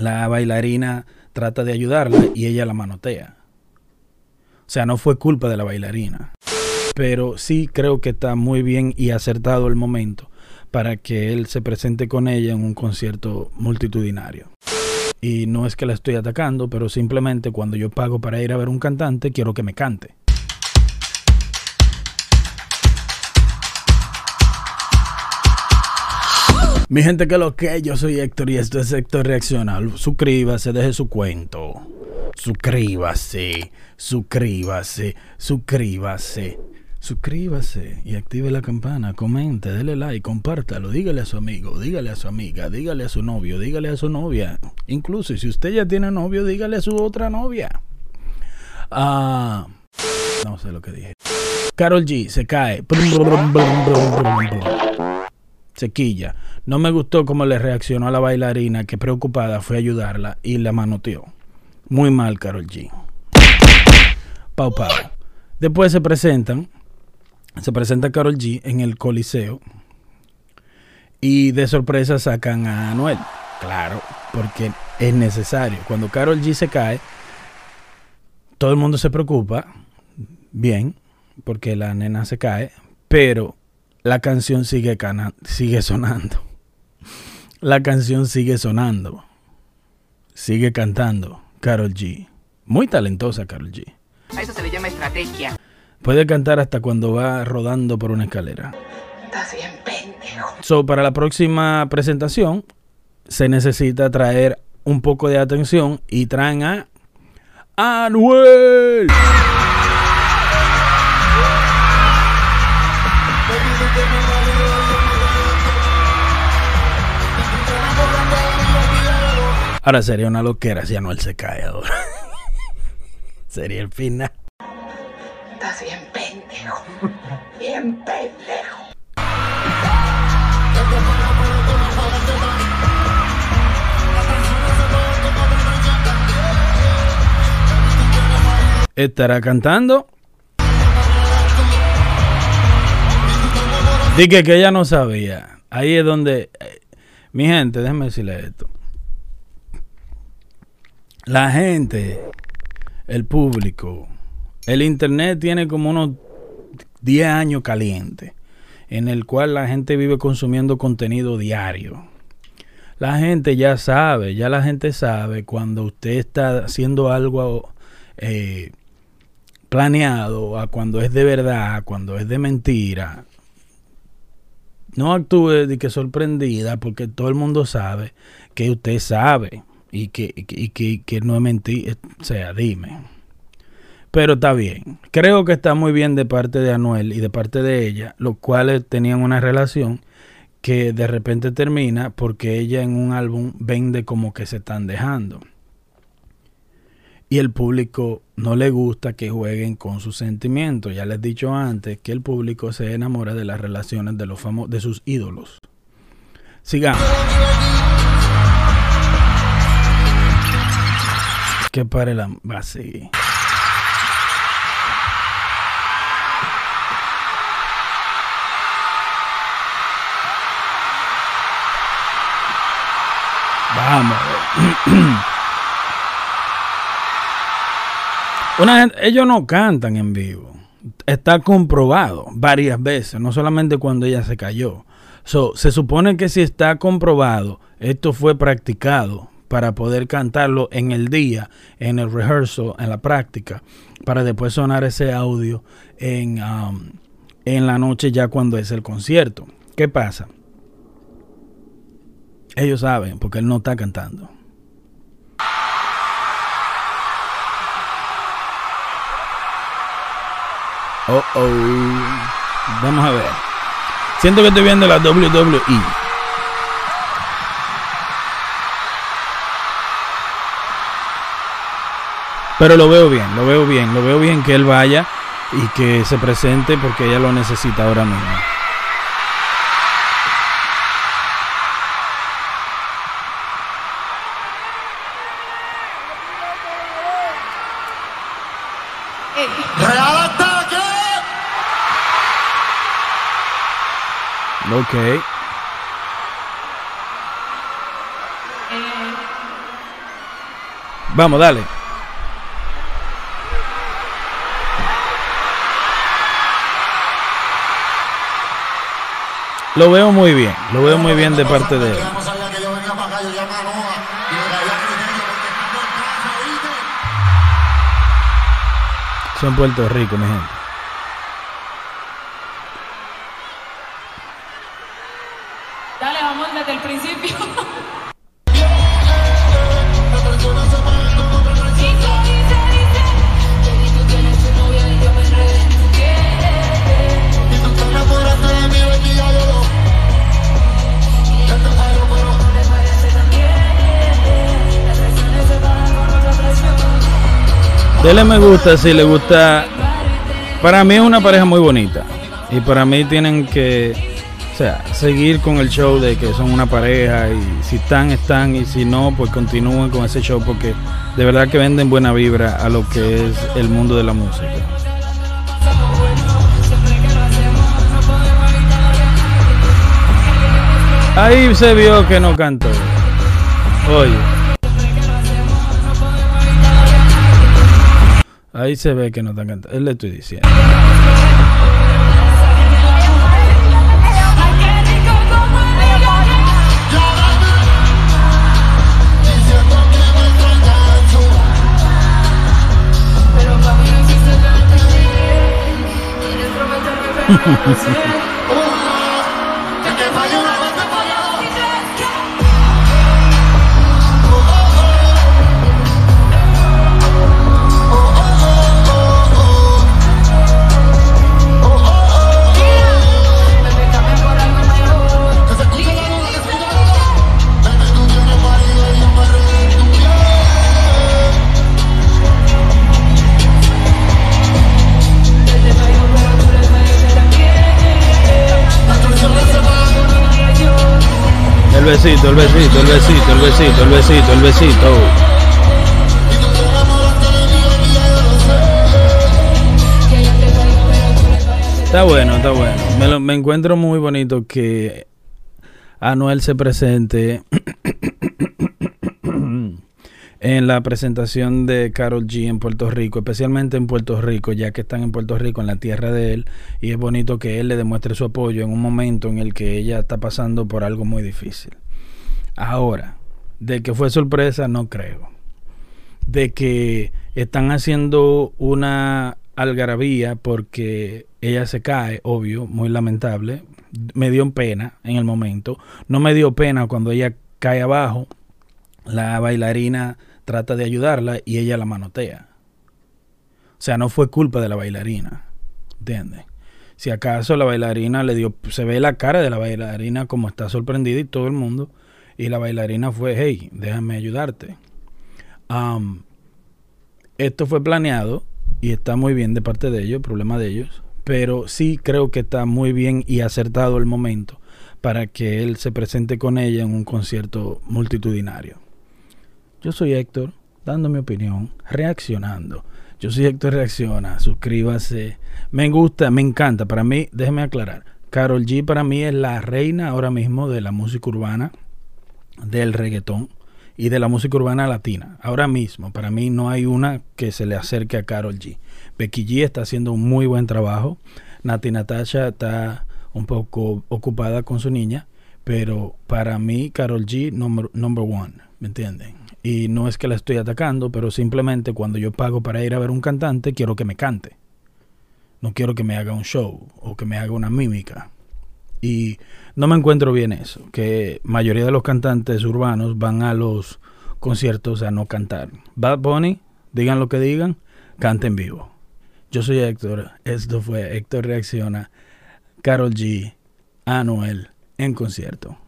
la bailarina trata de ayudarla y ella la manotea. O sea, no fue culpa de la bailarina. Pero sí creo que está muy bien y acertado el momento para que él se presente con ella en un concierto multitudinario. Y no es que la estoy atacando, pero simplemente cuando yo pago para ir a ver un cantante, quiero que me cante. Mi gente que lo que, yo soy Héctor y esto es Héctor Reaccional. Suscríbase, deje su cuento. Suscríbase, suscríbase, suscríbase. Suscríbase y active la campana, comente, dele like, compártalo, dígale a su amigo, dígale a su amiga, dígale a su novio, dígale a su novia. Incluso si usted ya tiene novio, dígale a su otra novia. Ah, no sé lo que dije. Carol G se cae. Sequilla. No me gustó cómo le reaccionó a la bailarina que preocupada fue a ayudarla y la manoteó. Muy mal, Carol G. Pau Pau. Después se presentan, se presenta Carol G en el Coliseo y de sorpresa sacan a Anuel. Claro, porque es necesario. Cuando Carol G se cae, todo el mundo se preocupa, bien, porque la nena se cae, pero la canción sigue, sigue sonando. La canción sigue sonando. Sigue cantando Carol G. Muy talentosa Carol G. A eso se le llama estrategia. Puede cantar hasta cuando va rodando por una escalera. Estás bien pendejo. So, para la próxima presentación se necesita traer un poco de atención y traen a Anuel. Ahora sería una loquera si Anuel se cae ahora. sería el final. Estás bien pendejo. Bien pendejo. Estará cantando. Dije que ella no sabía. Ahí es donde. eh, mi gente, déjenme decirle esto. La gente, el público, el internet tiene como unos 10 años caliente, en el cual la gente vive consumiendo contenido diario. La gente ya sabe, ya la gente sabe cuando usted está haciendo algo eh, planeado, a cuando es de verdad, a cuando es de mentira. No actúe de que sorprendida, porque todo el mundo sabe que usted sabe y que, y que, que- no es mentira. O sea, dime. Pero está bien. Creo que está muy bien de parte de Anuel y de parte de ella, los cuales tenían una relación que de repente termina porque ella en un álbum vende como que se están dejando. Y el público no le gusta que jueguen con sus sentimientos. Ya les he dicho antes que el público se enamora de las relaciones de los famos de sus ídolos. Sigamos. Que pare la así. Vamos. Ellos no cantan en vivo. Está comprobado varias veces, no solamente cuando ella se cayó. So, se supone que si está comprobado, esto fue practicado para poder cantarlo en el día, en el rehearsal, en la práctica, para después sonar ese audio en, um, en la noche ya cuando es el concierto. ¿Qué pasa? Ellos saben, porque él no está cantando. Oh, oh. Vamos a ver. Siento que estoy viendo la WWE. Pero lo veo bien, lo veo bien, lo veo bien que él vaya y que se presente porque ella lo necesita ahora mismo. ¡Real Ok. Vamos, dale. Lo veo muy bien, lo veo muy bien de parte de él. Yo no sabía que yo con otra traición. Dele me gusta si le gusta. Para mí es una pareja muy bonita. Y para mí tienen que, sea, seguir con el show de que son una pareja. Y si están, están. Y si no, pues continúen con ese show. Porque de verdad que venden buena vibra a lo que es el mundo de la música. Ahí se vio que no cantó. Oye. Ahí se ve que no está cantando. Él le estoy diciendo. 嗯哼哼 El besito, el besito, el besito, el besito, el besito, el besito. Está bueno, está bueno. Me, me encuentro muy bonito que Anuel se presente en la presentación de Carol G en Puerto Rico, especialmente en Puerto Rico, ya que están en Puerto Rico, en la tierra de él, y es bonito que él le demuestre su apoyo en un momento en el que ella está pasando por algo muy difícil. Ahora, de que fue sorpresa, no creo. De que están haciendo una algarabía porque ella se cae, obvio, muy lamentable. Me dio pena en el momento. No me dio pena cuando ella cae abajo. La bailarina trata de ayudarla y ella la manotea. O sea, no fue culpa de la bailarina. ¿Entiendes? Si acaso la bailarina le dio, se ve la cara de la bailarina como está sorprendida y todo el mundo. Y la bailarina fue, hey, déjame ayudarte. Esto fue planeado y está muy bien de parte de ellos, problema de ellos. Pero sí creo que está muy bien y acertado el momento para que él se presente con ella en un concierto multitudinario. Yo soy Héctor, dando mi opinión, reaccionando. Yo soy Héctor Reacciona, suscríbase. Me gusta, me encanta. Para mí, déjeme aclarar, Carol G para mí es la reina ahora mismo de la música urbana, del reggaetón y de la música urbana latina. Ahora mismo, para mí no hay una que se le acerque a Carol G. Becky G está haciendo un muy buen trabajo. Nati Natasha está un poco ocupada con su niña, pero para mí Carol G number, number one, ¿me entienden? Y no es que la estoy atacando, pero simplemente cuando yo pago para ir a ver un cantante, quiero que me cante. No quiero que me haga un show o que me haga una mímica. Y no me encuentro bien eso, que mayoría de los cantantes urbanos van a los conciertos a no cantar. Bad Bunny, digan lo que digan, canta en vivo. Yo soy Héctor, esto fue Héctor Reacciona, Carol G, Anuel en concierto.